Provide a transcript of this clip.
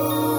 Oh.